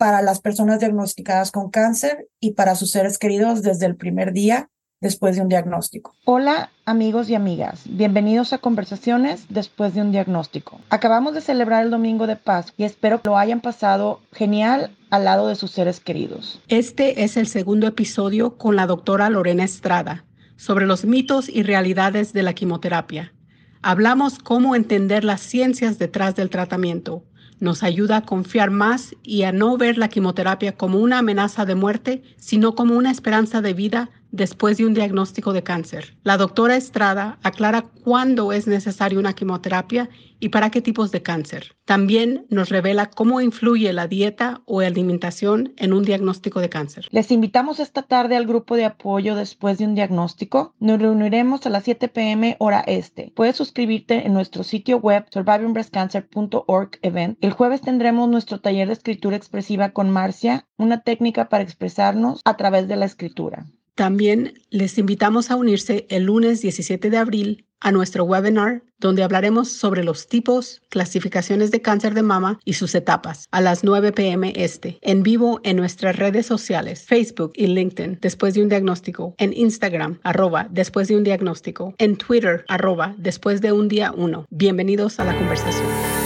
para las personas diagnosticadas con cáncer y para sus seres queridos desde el primer día después de un diagnóstico. Hola amigos y amigas, bienvenidos a Conversaciones después de un diagnóstico. Acabamos de celebrar el Domingo de Paz y espero que lo hayan pasado genial al lado de sus seres queridos. Este es el segundo episodio con la doctora Lorena Estrada sobre los mitos y realidades de la quimioterapia. Hablamos cómo entender las ciencias detrás del tratamiento nos ayuda a confiar más y a no ver la quimioterapia como una amenaza de muerte, sino como una esperanza de vida después de un diagnóstico de cáncer. La doctora Estrada aclara cuándo es necesaria una quimioterapia y para qué tipos de cáncer. También nos revela cómo influye la dieta o alimentación en un diagnóstico de cáncer. Les invitamos esta tarde al grupo de apoyo después de un diagnóstico. Nos reuniremos a las 7 pm hora este. Puedes suscribirte en nuestro sitio web survivingbreastcancer.org event. El jueves tendremos nuestro taller de escritura expresiva con Marcia, una técnica para expresarnos a través de la escritura. También les invitamos a unirse el lunes 17 de abril a nuestro webinar donde hablaremos sobre los tipos, clasificaciones de cáncer de mama y sus etapas a las 9 pm este, en vivo en nuestras redes sociales, Facebook y LinkedIn, después de un diagnóstico, en Instagram, arroba, después de un diagnóstico, en Twitter, arroba, después de un día uno. Bienvenidos a la conversación.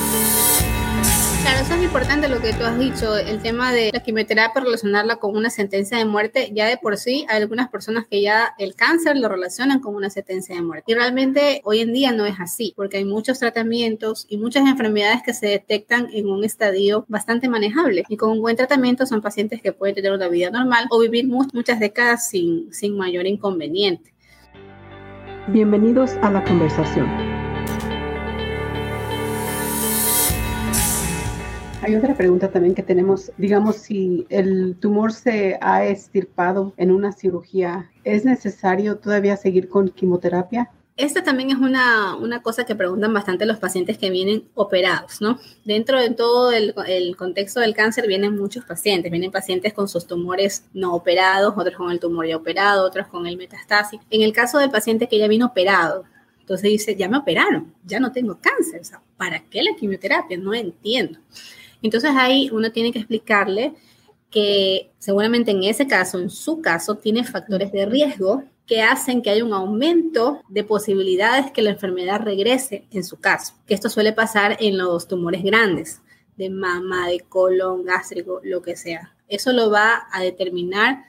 Claro, eso es importante lo que tú has dicho, el tema de la quimioterapia, relacionarla con una sentencia de muerte. Ya de por sí hay algunas personas que ya el cáncer lo relacionan con una sentencia de muerte. Y realmente hoy en día no es así, porque hay muchos tratamientos y muchas enfermedades que se detectan en un estadio bastante manejable. Y con un buen tratamiento son pacientes que pueden tener una vida normal o vivir muchas décadas sin, sin mayor inconveniente. Bienvenidos a la conversación. Hay otra pregunta también que tenemos, digamos, si el tumor se ha estirpado en una cirugía, ¿es necesario todavía seguir con quimioterapia? Esta también es una, una, cosa que preguntan bastante los pacientes que vienen operados, ¿no? Dentro de todo el, el, contexto del cáncer vienen muchos pacientes, vienen pacientes con sus tumores no operados, otros con el tumor ya operado, otros con el metastásico. En el caso del paciente que ya vino operado, entonces dice, ya me operaron, ya no tengo cáncer, o sea, ¿para qué la quimioterapia? No entiendo. Entonces ahí uno tiene que explicarle que seguramente en ese caso, en su caso, tiene factores de riesgo que hacen que haya un aumento de posibilidades que la enfermedad regrese en su caso, que esto suele pasar en los tumores grandes, de mama, de colon, gástrico, lo que sea. Eso lo va a determinar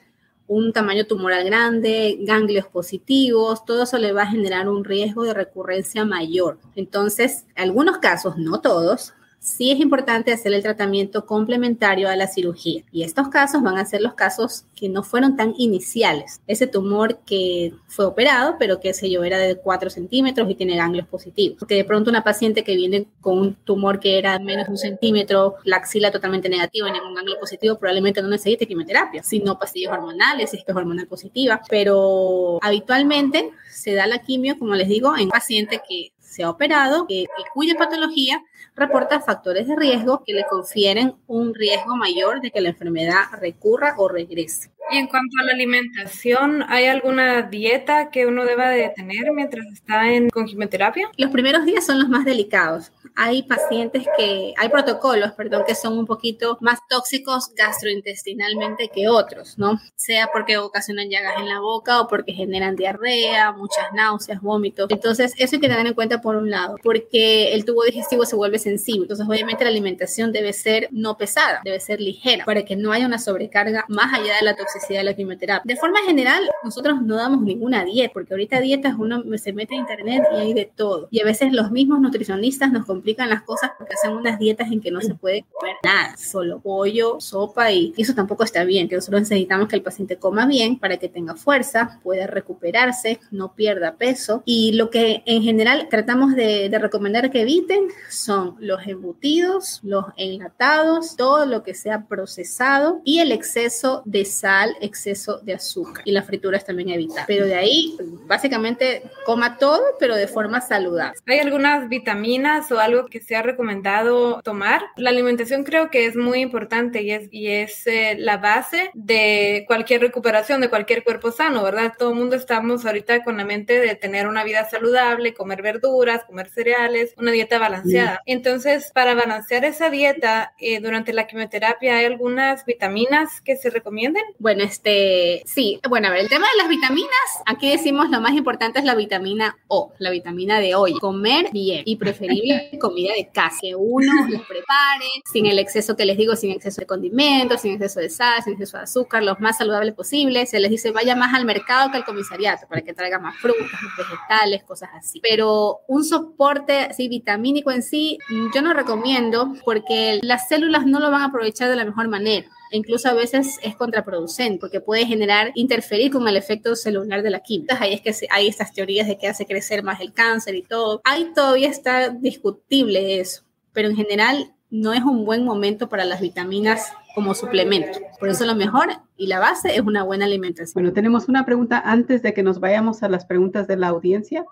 un tamaño tumoral grande, ganglios positivos, todo eso le va a generar un riesgo de recurrencia mayor. Entonces, algunos casos, no todos, sí es importante hacer el tratamiento complementario a la cirugía. Y estos casos van a ser los casos que no fueron tan iniciales. Ese tumor que fue operado, pero que se yo era de 4 centímetros y tiene ganglios positivos. Porque de pronto una paciente que viene con un tumor que era menos de un centímetro, la axila totalmente negativa y ningún ganglio positivo, probablemente no necesite quimioterapia, sino pastillas hormonales, si es que es hormonal positiva. Pero habitualmente se da la quimio, como les digo, en paciente que se ha operado y cuya patología reporta factores de riesgo que le confieren un riesgo mayor de que la enfermedad recurra o regrese. Y en cuanto a la alimentación, ¿hay alguna dieta que uno deba de tener mientras está en con quimioterapia? Los primeros días son los más delicados. Hay pacientes que, hay protocolos, perdón, que son un poquito más tóxicos gastrointestinalmente que otros, ¿no? Sea porque ocasionan llagas en la boca o porque generan diarrea, muchas náuseas, vómitos. Entonces, eso hay que tener en cuenta por un lado, porque el tubo digestivo se vuelve sensible. Entonces, obviamente la alimentación debe ser no pesada, debe ser ligera, para que no haya una sobrecarga más allá de la toxicidad de la quimioterapia. De forma general, nosotros no damos ninguna dieta, porque ahorita dietas uno se mete a internet y hay de todo. Y a veces los mismos nutricionistas nos complican las cosas porque hacen unas dietas en que no se puede comer nada, solo pollo, sopa y, eso tampoco está bien, que nosotros necesitamos que el paciente coma bien para que tenga fuerza, pueda recuperarse, no pierda peso. Y lo que en general tratamos de, de recomendar que eviten son los embutidos, los enlatados, todo lo que sea procesado y el exceso de sal, exceso de azúcar y las frituras también evitar. Pero de ahí, básicamente, coma todo, pero de forma saludable. ¿Hay algunas vitaminas o algo que se ha recomendado tomar? La alimentación creo que es muy importante y es, y es eh, la base de cualquier recuperación, de cualquier cuerpo sano, ¿verdad? Todo el mundo estamos ahorita con la mente de tener una vida saludable, comer verduras, comer cereales, una dieta balanceada. Entonces, para balancear esa dieta eh, durante la quimioterapia, ¿hay algunas vitaminas que se recomienden? Bueno, este, sí. Bueno, a ver, el tema de las vitaminas, aquí decimos lo más importante es la vitamina O, la vitamina de hoy. Comer bien y preferible comida de casa, que uno los prepare sin el exceso que les digo, sin exceso de condimentos, sin exceso de sal, sin exceso de azúcar, los más saludables posibles. Se les dice vaya más al mercado que al comisariato para que traiga más frutas, vegetales, cosas así. Pero un soporte así vitamínico en sí, yo no recomiendo porque las células no lo van a aprovechar de la mejor manera incluso a veces es contraproducente porque puede generar, interferir con el efecto celular de la química. Ahí es que hay estas teorías de que hace crecer más el cáncer y todo. Ahí todavía está discutible eso, pero en general no es un buen momento para las vitaminas como suplemento. Por eso lo mejor y la base es una buena alimentación. Bueno, tenemos una pregunta antes de que nos vayamos a las preguntas de la audiencia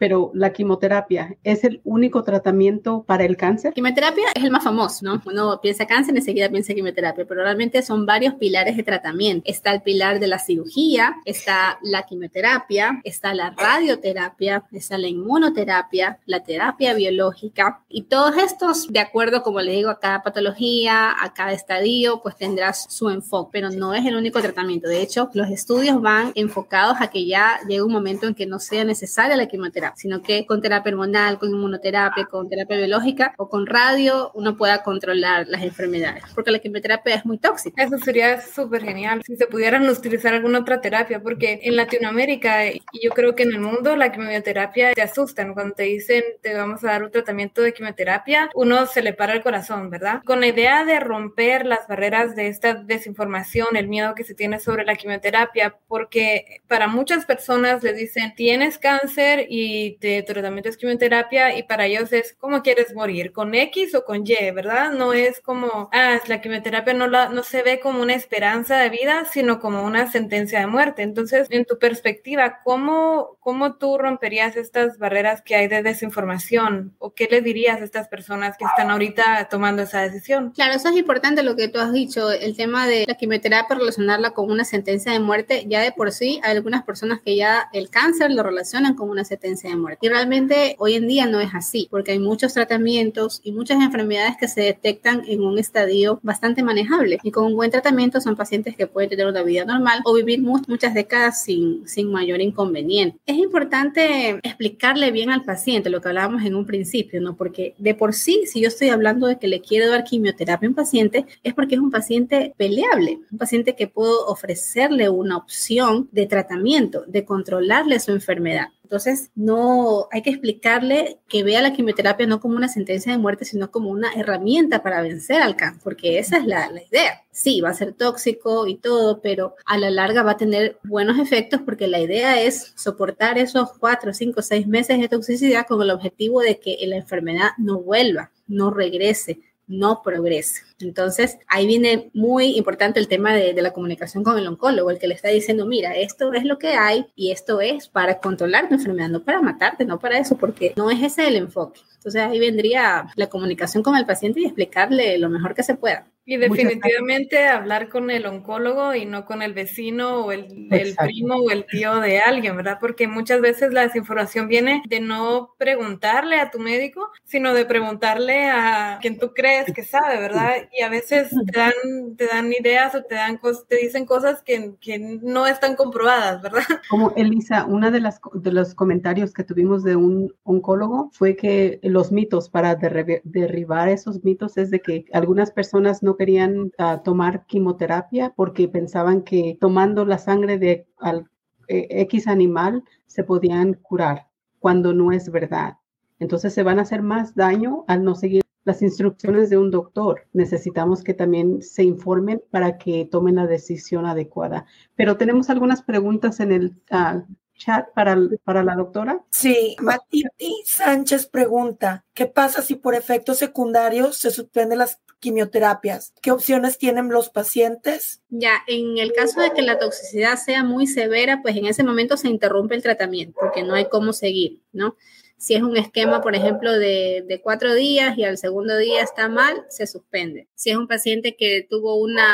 pero la quimioterapia es el único tratamiento para el cáncer. Quimioterapia es el más famoso, ¿no? Uno piensa cáncer, enseguida piensa quimioterapia, pero realmente son varios pilares de tratamiento. Está el pilar de la cirugía, está la quimioterapia, está la radioterapia, está la inmunoterapia, la terapia biológica y todos estos, de acuerdo, como le digo, a cada patología, a cada estadio, pues tendrás su enfoque, pero no es el único tratamiento. De hecho, los estudios van enfocados a que ya llegue un momento en que no sea necesaria la quimioterapia sino que con terapia hormonal, con inmunoterapia, con terapia biológica o con radio uno pueda controlar las enfermedades, porque la quimioterapia es muy tóxica. Eso sería súper genial si se pudieran utilizar alguna otra terapia, porque en Latinoamérica y yo creo que en el mundo la quimioterapia te asustan cuando te dicen te vamos a dar un tratamiento de quimioterapia, uno se le para el corazón, ¿verdad? Con la idea de romper las barreras de esta desinformación, el miedo que se tiene sobre la quimioterapia, porque para muchas personas les dicen tienes cáncer y de tratamiento es quimioterapia y para ellos es cómo quieres morir, con X o con Y, ¿verdad? No es como, ah, la quimioterapia no, la, no se ve como una esperanza de vida, sino como una sentencia de muerte. Entonces, en tu perspectiva, ¿cómo, cómo tú romperías estas barreras que hay de desinformación? ¿O qué le dirías a estas personas que están ahorita tomando esa decisión? Claro, eso es importante lo que tú has dicho, el tema de la quimioterapia, relacionarla con una sentencia de muerte, ya de por sí hay algunas personas que ya el cáncer lo relacionan con una sentencia de muerte. Y realmente hoy en día no es así, porque hay muchos tratamientos y muchas enfermedades que se detectan en un estadio bastante manejable. Y con un buen tratamiento son pacientes que pueden tener una vida normal o vivir muchas décadas sin, sin mayor inconveniente. Es importante explicarle bien al paciente lo que hablábamos en un principio, ¿no? Porque de por sí, si yo estoy hablando de que le quiero dar quimioterapia a un paciente, es porque es un paciente peleable, un paciente que puedo ofrecerle una opción de tratamiento, de controlarle su enfermedad. Entonces, no hay que explicarle que vea la quimioterapia no como una sentencia de muerte, sino como una herramienta para vencer al cáncer, porque esa es la, la idea. Sí, va a ser tóxico y todo, pero a la larga va a tener buenos efectos porque la idea es soportar esos cuatro, cinco, seis meses de toxicidad con el objetivo de que la enfermedad no vuelva, no regrese, no progrese. Entonces, ahí viene muy importante el tema de, la comunicación con el oncólogo, el que le está diciendo, mira, esto es lo que hay y esto es para controlar tu enfermedad, no para matarte, no para eso, porque no es ese el enfoque. Entonces, ahí vendría la comunicación con el paciente y explicarle lo mejor que se pueda. Y definitivamente hablar con el oncólogo y no con el vecino o el, el, primo o el tío de alguien, ¿verdad? Porque muchas veces la desinformación viene de no preguntarle a tu médico, sino de preguntarle a quien tú crees que sabe, ¿verdad? Y a veces te dan, te dan ideas o te, dan te dicen cosas que, que no están comprobadas, ¿verdad? Como Elisa, una de, las, de los comentarios que tuvimos de un oncólogo fue que los mitos, para derribar esos mitos, es de que algunas personas no querían ah, tomar quimioterapia porque pensaban que tomando la sangre de al, eh, X animal se podían curar, cuando no es verdad. Entonces se van a hacer más daño al no seguir las instrucciones de un doctor. Necesitamos que también se informen para que tomen la decisión adecuada. Pero tenemos algunas preguntas en el uh, chat para, para la doctora. Sí, Matiti Sánchez pregunta, ¿qué pasa si por efectos secundarios se suspenden las quimioterapias? ¿Qué opciones tienen los pacientes? Ya, en el caso de que la toxicidad sea muy severa, pues en ese momento se interrumpe el tratamiento porque no hay cómo seguir, ¿no? Si es un esquema, por ejemplo, de, cuatro días y al segundo día está mal, se suspende. Si es un paciente que tuvo una,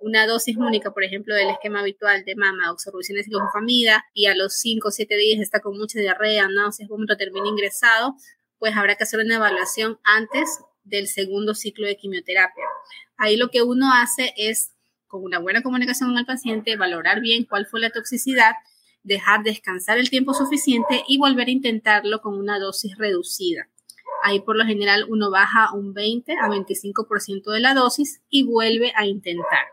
una dosis única, por ejemplo, del esquema habitual de mama, oxorubicina y ciclofosfamida, y a los cinco o siete días está con mucha diarrea, náuseas, vómito, termina ingresado, pues habrá que hacer una evaluación antes del segundo ciclo de quimioterapia. Ahí lo que uno hace es, con una buena comunicación con el paciente, valorar bien cuál fue la toxicidad dejar descansar el tiempo suficiente y volver a intentarlo con una dosis reducida. Ahí por lo general uno baja un 20 a 25% de la dosis y vuelve a intentar.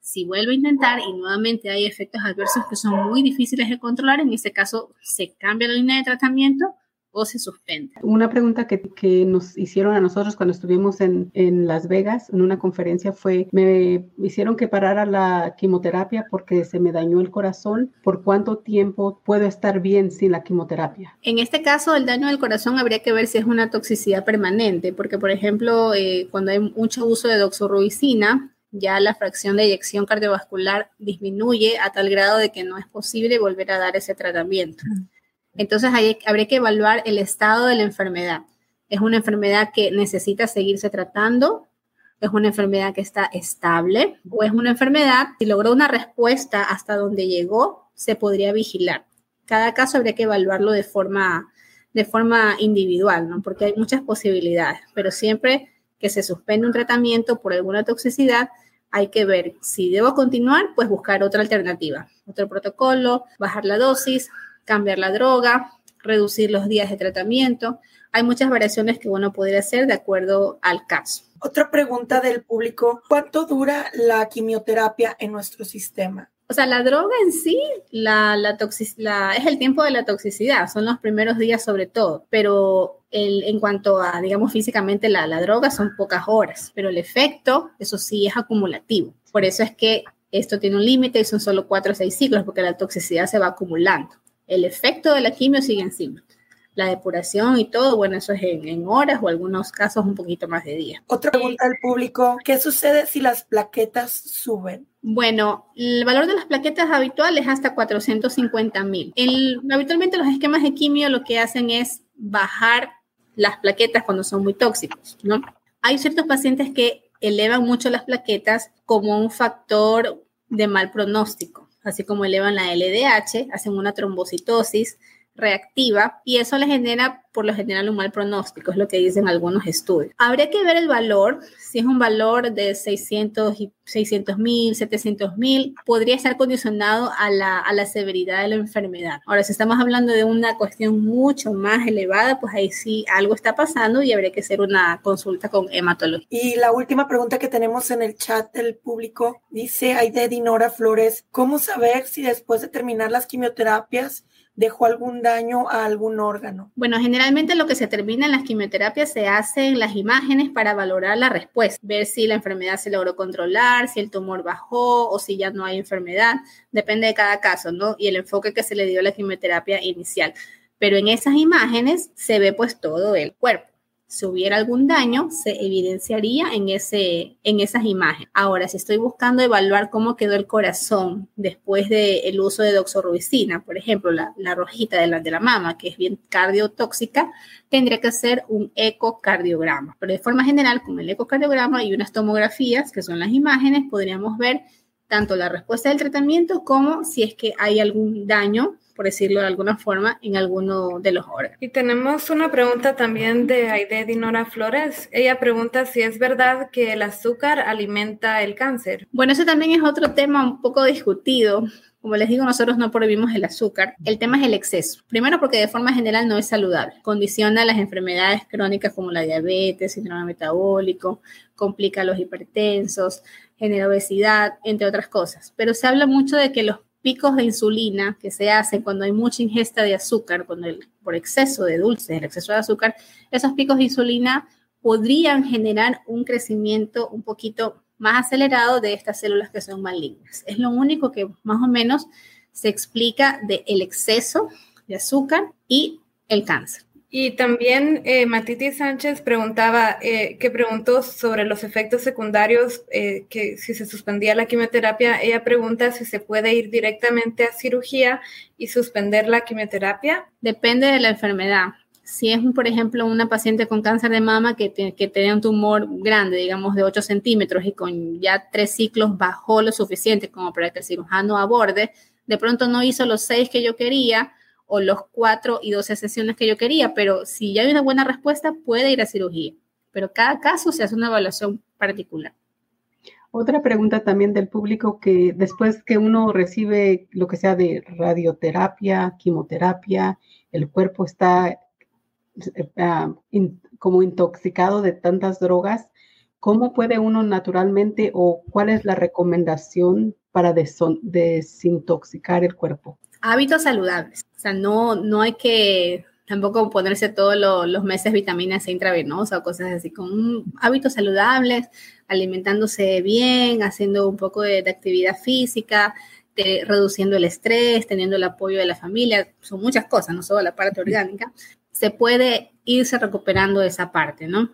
Si vuelve a intentar y nuevamente hay efectos adversos que son muy difíciles de controlar, en este caso se cambia la línea de tratamiento o se. Una pregunta que, que nos hicieron a nosotros cuando estuvimos en, en, Las Vegas en una conferencia fue, me hicieron que parara la quimioterapia porque se me dañó el corazón. ¿Por cuánto tiempo puedo estar bien sin la quimioterapia? En este caso, el daño del corazón habría que ver si es una toxicidad permanente, porque por ejemplo, eh, cuando hay mucho uso de doxorubicina, ya la fracción de eyección cardiovascular disminuye a tal grado de que no es posible volver a dar ese tratamiento. Entonces hay, habría que evaluar el estado de la enfermedad. ¿Es una enfermedad que necesita seguirse tratando? ¿Es una enfermedad que está estable? ¿O es una enfermedad, si logró una respuesta hasta donde llegó, se podría vigilar? Cada caso habría que evaluarlo de forma, de forma individual, ¿no? Porque hay muchas posibilidades, pero siempre que se suspende un tratamiento por alguna toxicidad, hay que ver si debo continuar, pues buscar otra alternativa, otro protocolo, bajar la dosis, cambiar la droga, reducir los días de tratamiento. Hay muchas variaciones que uno podría hacer de acuerdo al caso. Otra pregunta del público, ¿cuánto dura la quimioterapia en nuestro sistema? O sea, la droga en sí, la, la, es el tiempo de la toxicidad, son los primeros días sobre todo, pero el, en cuanto a, digamos, físicamente la, la droga son pocas horas, pero el efecto, eso sí, es acumulativo. Por eso es que esto tiene un límite y son solo cuatro o seis ciclos, porque la toxicidad se va acumulando. El efecto de la quimio sigue encima. La depuración y todo, bueno, eso es en, horas o algunos casos un poquito más de días. Otra pregunta al público, ¿qué sucede si las plaquetas suben? Bueno, el valor de las plaquetas habitual es hasta 450 mil. Habitualmente los esquemas de quimio lo que hacen es bajar las plaquetas cuando son muy tóxicos, ¿no? Hay ciertos pacientes que elevan mucho las plaquetas como un factor de mal pronóstico así como elevan la LDH, hacen una trombocitosis reactiva y eso le genera por lo general un mal pronóstico, es lo que dicen algunos estudios. Habría que ver el valor, si es un valor de 600 y 600 mil, 700 mil, podría estar condicionado a la, a la severidad de la enfermedad. Ahora, si estamos hablando de una cuestión mucho más elevada, pues ahí sí algo está pasando y habría que hacer una consulta con hematología. Y la última pregunta que tenemos en el chat del público dice Aide Dinora Flores, ¿cómo saber si después de terminar las quimioterapias dejó algún daño a algún órgano? Bueno, generalmente lo que se termina en las quimioterapias se hace en las imágenes para valorar la respuesta, ver si la enfermedad se logró controlar, si el tumor bajó o si ya no hay enfermedad, depende de cada caso, ¿no? Y el enfoque que se le dio a la quimioterapia inicial. Pero en esas imágenes se ve pues todo el cuerpo si hubiera algún daño, se evidenciaría en, ese, en esas imágenes. Ahora, si estoy buscando evaluar cómo quedó el corazón después del uso de doxorubicina, por ejemplo, la, la rojita de la, de la mama, que es bien cardiotóxica, tendría que hacer un ecocardiograma. Pero de forma general, con el ecocardiograma y unas tomografías, que son las imágenes, podríamos ver tanto la respuesta del tratamiento como si es que hay algún daño por decirlo de alguna forma, en alguno de los órganos. Y tenemos una pregunta también de Aide Dinora Flores. Ella pregunta si es verdad que el azúcar alimenta el cáncer. Bueno, ese también es otro tema un poco discutido. Como les digo, nosotros no prohibimos el azúcar. El tema es el exceso. Primero porque de forma general no es saludable. Condiciona las enfermedades crónicas como la diabetes, síndrome metabólico, complica los hipertensos, genera obesidad, entre otras cosas. Pero se habla mucho de que los picos de insulina que se hacen cuando hay mucha ingesta de azúcar, cuando por exceso de dulces, el exceso de azúcar, esos picos de insulina podrían generar un crecimiento un poquito más acelerado de estas células que son malignas. Es lo único que más o menos se explica del exceso de azúcar y el cáncer. Y también eh, Matiti Sánchez preguntaba, eh, que preguntó sobre los efectos secundarios, eh, que si se suspendía la quimioterapia, ella pregunta si se puede ir directamente a cirugía y suspender la quimioterapia. Depende de la enfermedad. Si es, por ejemplo, una paciente con cáncer de mama que, que tiene un tumor grande, digamos de 8 centímetros y con ya tres ciclos bajó lo suficiente como para que el cirujano aborde, de pronto no hizo los seis que yo quería, o los cuatro y 12 sesiones que yo quería, pero si ya hay una buena respuesta, puede ir a cirugía. Pero cada caso se hace una evaluación particular. Otra pregunta también del público que después que uno recibe lo que sea de radioterapia, quimioterapia, el cuerpo está eh, ah, como intoxicado de tantas drogas, ¿cómo puede uno naturalmente o cuál es la recomendación para desintoxicar el cuerpo? Hábitos saludables. O sea, no, no hay que tampoco ponerse todos los meses vitaminas C intravenosa o cosas así, con hábitos saludables, alimentándose bien, haciendo un poco de, actividad física, reduciendo el estrés, teniendo el apoyo de la familia, son muchas cosas, no solo la parte orgánica, se puede irse recuperando esa parte, ¿no?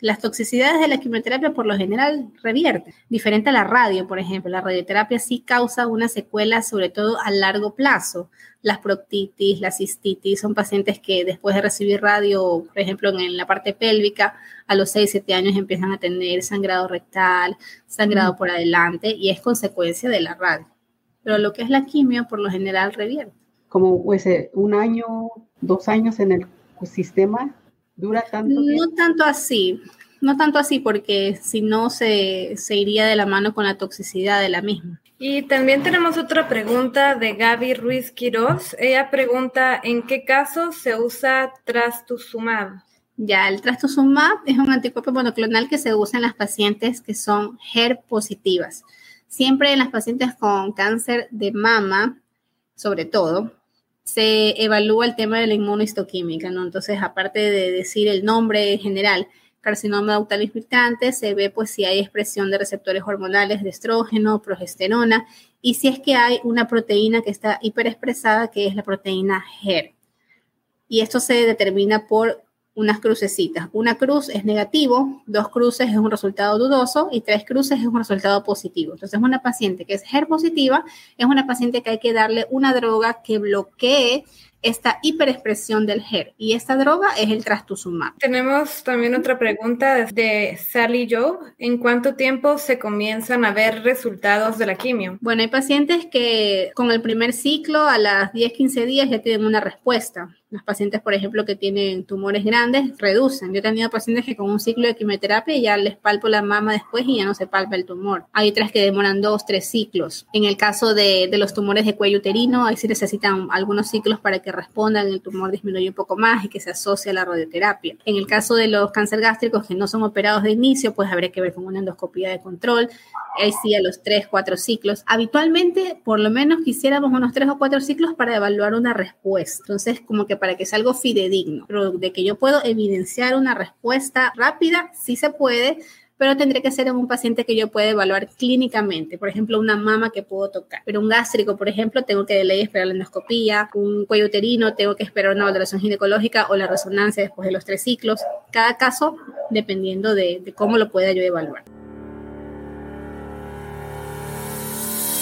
Las toxicidades de la quimioterapia por lo general revierten. Diferente a la radio, por ejemplo, la radioterapia sí causa una secuela, sobre todo a largo plazo. Las proctitis, la cistitis, son pacientes que después de recibir radio, por ejemplo, en la parte pélvica, a los 6, 7 años empiezan a tener sangrado rectal, sangrado por adelante, y es consecuencia de la radio. Pero lo que es la quimio, por lo general, revierte. Como pues, un año, dos años en el sistema ¿Dura tanto? No tanto así, no tanto así porque si no se, se iría de la mano con la toxicidad de la misma. Y también tenemos otra pregunta de Gaby Ruiz Quiroz. Ella pregunta, ¿en qué caso se usa trastuzumab? Ya, el trastuzumab es un anticuerpo monoclonal que se usa en las pacientes que son HER positivas. Siempre en las pacientes con cáncer de mama, sobre todo, se evalúa el tema de la inmunohistoquímica, ¿no? Entonces, aparte de decir el nombre en general, carcinoma ductal infiltrante, se ve pues si hay expresión de receptores hormonales de estrógeno, progesterona, y si es que hay una proteína que está hiperexpresada, que es la proteína HER. Y esto se determina por unas crucecitas. Una cruz es negativo, dos cruces es un resultado dudoso y tres cruces es un resultado positivo. Entonces, una paciente que es HER positiva es una paciente que hay que darle una droga que bloquee esta hiperexpresión del HER y esta droga es el trastuzumab. Tenemos también otra pregunta de Sally Joe. ¿En cuánto tiempo se comienzan a ver resultados de la quimio? Bueno, hay pacientes que con el primer ciclo a las 10-15 días ya tienen una respuesta. Los pacientes, por ejemplo, que tienen tumores grandes, reducen. Yo he tenido pacientes que con un ciclo de quimioterapia ya les palpo la mama después y ya no se palpa el tumor. Hay otras que demoran dos, tres ciclos. En el caso de, de los tumores de cuello uterino, ahí sí necesitan algunos ciclos para que respondan, el tumor disminuye un poco más y que se asocie a la radioterapia. En el caso de los cáncer gástricos que no son operados de inicio, pues habría que ver con una endoscopía de control. Ahí sí, a los tres, cuatro ciclos. Habitualmente, por lo menos quisiéramos unos tres o cuatro ciclos para evaluar una respuesta. Entonces, como que para que sea algo fidedigno, de que yo puedo evidenciar una respuesta rápida, sí se puede, pero tendría que ser en un paciente que yo pueda evaluar clínicamente, por ejemplo, una mama que puedo tocar. Pero un gástrico, por ejemplo, tengo que de ley esperar la endoscopía, un cuello uterino, tengo que esperar una valoración ginecológica o la resonancia después de los tres ciclos. Cada caso dependiendo de, de cómo lo pueda yo evaluar.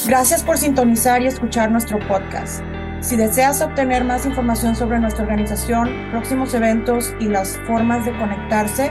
Gracias por sintonizar y escuchar nuestro podcast. Si deseas obtener más información sobre nuestra organización, próximos eventos y las formas de conectarse,